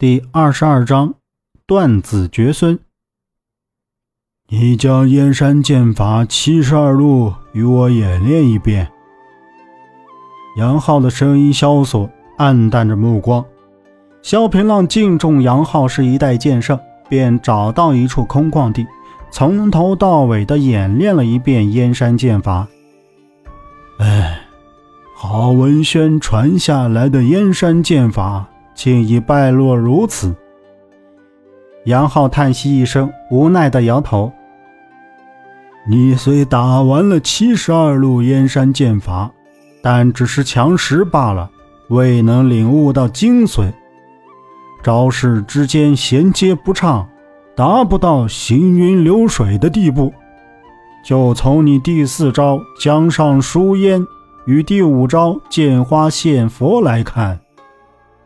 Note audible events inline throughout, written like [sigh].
第二十二章断子绝孙。你将燕山剑法七十二路与我演练一遍。杨浩的声音萧索，暗淡着目光。萧平浪敬重杨浩是一代剑圣，便找到一处空旷地，从头到尾的演练了一遍燕山剑法。哎，郝文轩传下来的燕山剑法。竟已败落如此。杨浩叹息一声，无奈的摇头。你虽打完了七十二路燕山剑法，但只是强识罢了，未能领悟到精髓。招式之间衔接不畅，达不到行云流水的地步。就从你第四招江上书烟与第五招剑花献佛来看。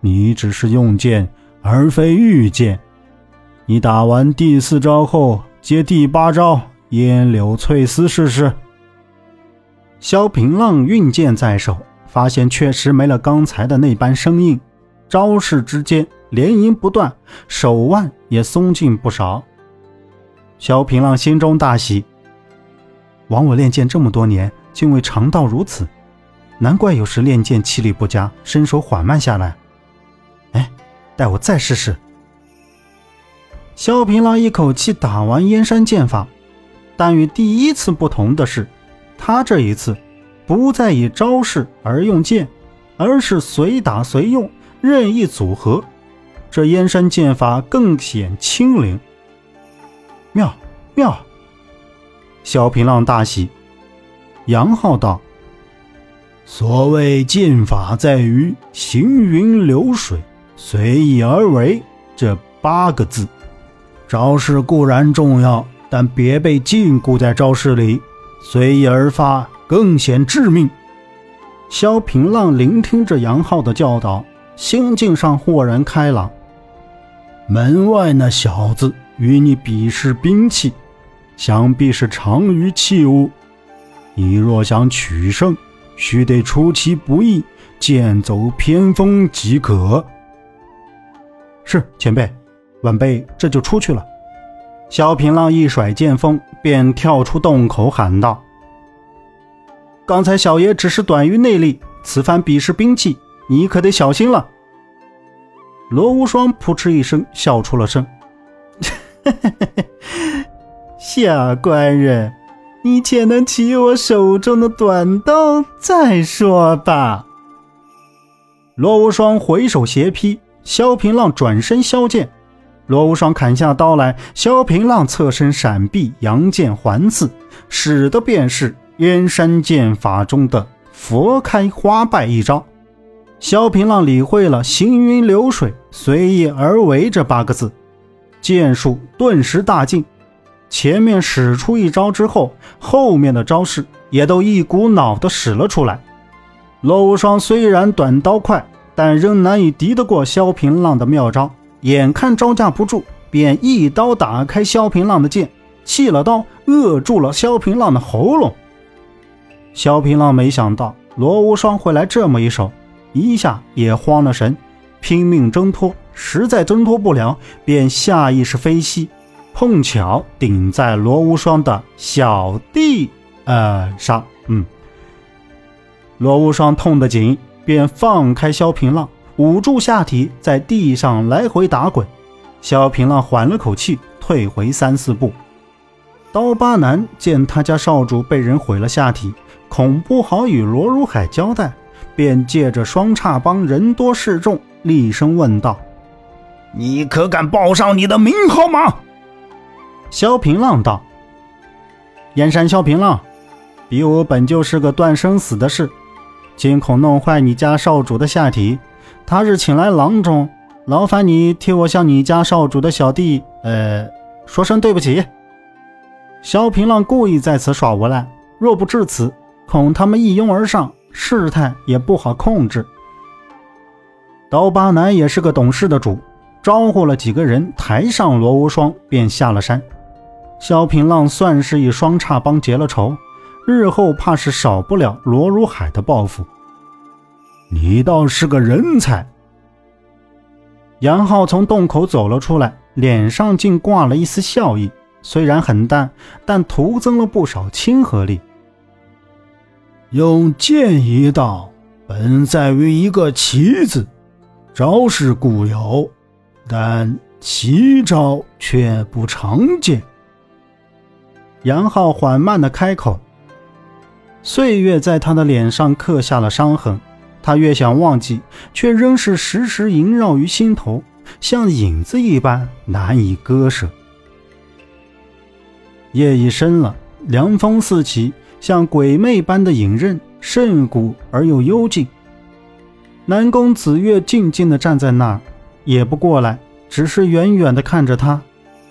你只是用剑，而非御剑。你打完第四招后，接第八招烟柳翠丝试试。萧平浪运剑在手，发现确实没了刚才的那般生硬，招式之间连营不断，手腕也松劲不少。萧平浪心中大喜，枉我练剑这么多年，竟未尝到如此，难怪有时练剑气力不佳，身手缓慢下来。哎待我再试试。萧平浪一口气打完燕山剑法，但与第一次不同的是，他这一次不再以招式而用剑，而是随打随用，任意组合。这燕山剑法更显轻灵，妙妙！萧平浪大喜。杨浩道：“所谓剑法，在于行云流水。”随意而为这八个字，招式固然重要，但别被禁锢在招式里，随意而发更显致命。萧平浪聆听着杨浩的教导，心境上豁然开朗。门外那小子与你比试兵器，想必是长于器物。你若想取胜，须得出其不意，剑走偏锋即可。是前辈，晚辈这就出去了。萧平浪一甩剑锋，便跳出洞口喊道：“刚才小爷只是短于内力，此番比试兵器，你可得小心了。”罗无双扑哧一声笑出了声：“ [laughs] 下官人，你且能起我手中的短刀再说吧。”罗无双回手斜劈。萧平浪转身削剑，罗无双砍下刀来，萧平浪侧身闪避，扬剑环刺，使的便是燕山剑法中的“佛开花败”一招。萧平浪理会了“行云流水，随意而为”这八个字，剑术顿时大进。前面使出一招之后，后面的招式也都一股脑的使了出来。罗无双虽然短刀快。但仍难以敌得过萧平浪的妙招，眼看招架不住，便一刀打开萧平浪的剑，弃了刀，扼住了萧平浪的喉咙。萧平浪没想到罗无双会来这么一手，一下也慌了神，拼命挣脱，实在挣脱不了，便下意识飞膝，碰巧顶在罗无双的小弟呃上，嗯，罗无双痛得紧。便放开萧平浪，捂住下体，在地上来回打滚。萧平浪缓了口气，退回三四步。刀疤男见他家少主被人毁了下体，恐不好与罗如海交代，便借着双叉帮人多势众，厉声问道：“你可敢报上你的名号吗？”萧平浪道：“燕山萧平浪，比武本就是个断生死的事。”惊恐弄坏你家少主的下体，他日请来郎中，劳烦你替我向你家少主的小弟，呃，说声对不起。萧平浪故意在此耍无赖，若不至此，恐他们一拥而上，事态也不好控制。刀疤男也是个懂事的主，招呼了几个人抬上罗无双，便下了山。萧平浪算是与双叉帮结了仇。日后怕是少不了罗如海的报复。你倒是个人才。杨浩从洞口走了出来，脸上竟挂了一丝笑意，虽然很淡，但徒增了不少亲和力。用剑一道，本在于一个奇字，招式固有，但奇招却不常见。杨浩缓慢的开口。岁月在他的脸上刻下了伤痕，他越想忘记，却仍是时时萦绕于心头，像影子一般难以割舍。夜已深了，凉风四起，像鬼魅般的隐刃，甚古而又幽静。南宫子月静静地站在那儿，也不过来，只是远远地看着他。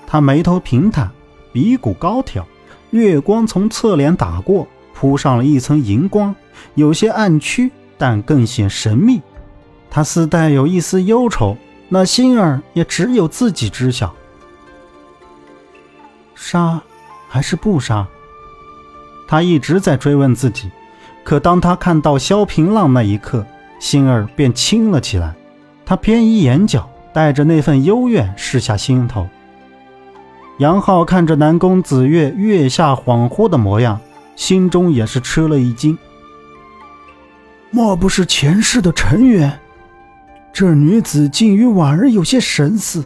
他眉头平坦，鼻骨高挑，月光从侧脸打过。铺上了一层银光，有些暗曲，但更显神秘。他似带有一丝忧愁，那心儿也只有自己知晓。杀还是不杀？他一直在追问自己。可当他看到萧平浪那一刻，心儿便轻了起来。他偏移眼角，带着那份幽怨试下心头。杨浩看着南宫子月月下恍惚的模样。心中也是吃了一惊。莫不是前世的尘缘？这女子竟与婉儿有些神似，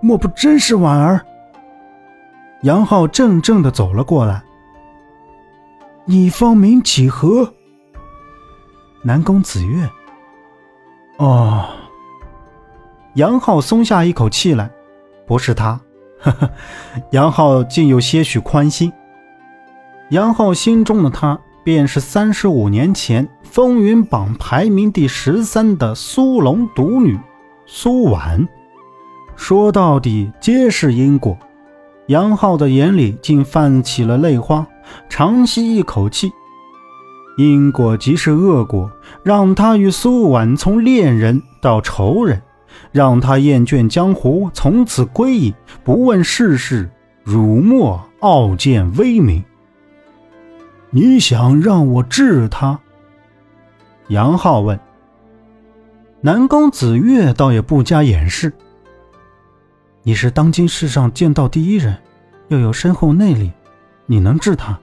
莫不真是婉儿？杨浩怔怔的走了过来。你芳名几何？南宫子月。哦。杨浩松下一口气来，不是他。呵呵，杨浩竟有些许宽心。杨浩心中的她，便是三十五年前风云榜排名第十三的苏龙独女苏婉。说到底，皆是因果。杨浩的眼里竟泛起了泪花，长吸一口气。因果即是恶果，让他与苏婉从恋人到仇人，让他厌倦江湖，从此归隐，不问世事，辱没傲见威名。你想让我治他？杨浩问。南宫子月倒也不加掩饰：“你是当今世上剑道第一人，又有深厚内力，你能治他？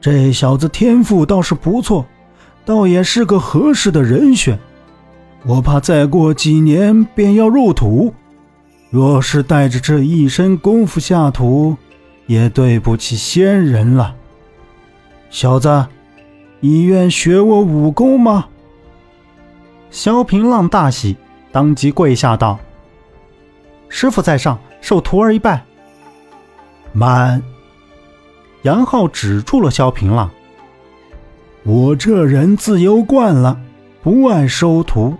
这小子天赋倒是不错，倒也是个合适的人选。我怕再过几年便要入土，若是带着这一身功夫下土，也对不起仙人了。”小子，你愿学我武功吗？萧平浪大喜，当即跪下道：“师傅在上，受徒儿一拜。”慢！杨浩止住了萧平浪。我这人自由惯了，不爱收徒。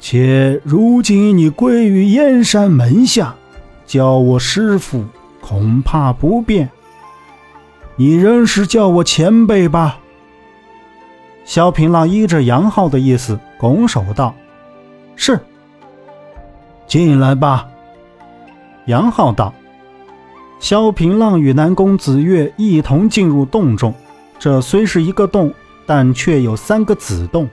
且如今你归于燕山门下，叫我师傅恐怕不便。你仍是叫我前辈吧。萧平浪依着杨浩的意思拱手道：“是。”进来吧。杨浩道。萧平浪与南宫子月一同进入洞中。这虽是一个洞，但却有三个子洞。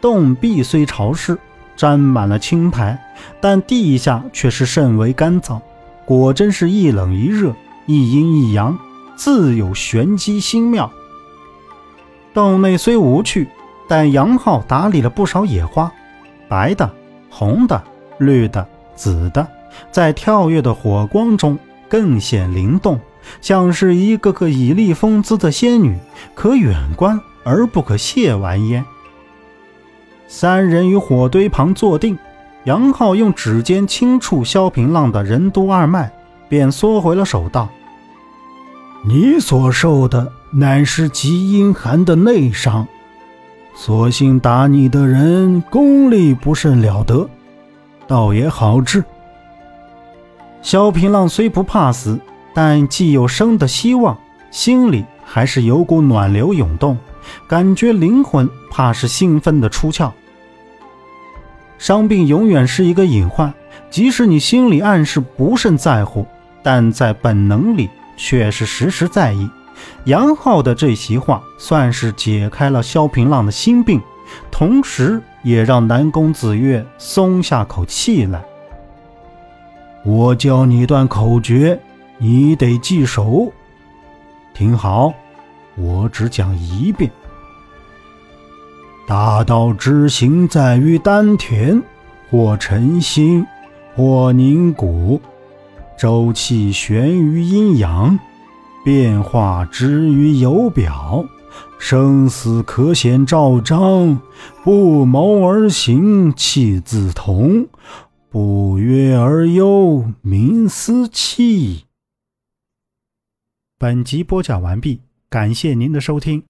洞壁虽潮湿，沾满了青苔，但地下却是甚为干燥。果真是一冷一热，一阴一阳。自有玄机心妙。洞内虽无趣，但杨浩打理了不少野花，白的、红的、绿的、紫的，在跳跃的火光中更显灵动，像是一个个绮丽风姿的仙女，可远观而不可亵玩焉。三人于火堆旁坐定，杨浩用指尖轻触萧平浪的任督二脉，便缩回了手道。你所受的乃是极阴寒的内伤，所幸打你的人功力不甚了得，倒也好治。萧平浪虽不怕死，但既有生的希望，心里还是有股暖流涌动，感觉灵魂怕是兴奋的出窍。伤病永远是一个隐患，即使你心里暗示不甚在乎，但在本能里。却是时时在意。杨浩的这席话，算是解开了萧平浪的心病，同时也让南宫子月松下口气来。我教你段口诀，你得记熟。听好，我只讲一遍。大道之行，在于丹田，或沉心，或凝骨，周气悬于阴阳，变化之于游表，生死可显照彰，不谋而行，气自同；不约而忧，民思气。本集播讲完毕，感谢您的收听。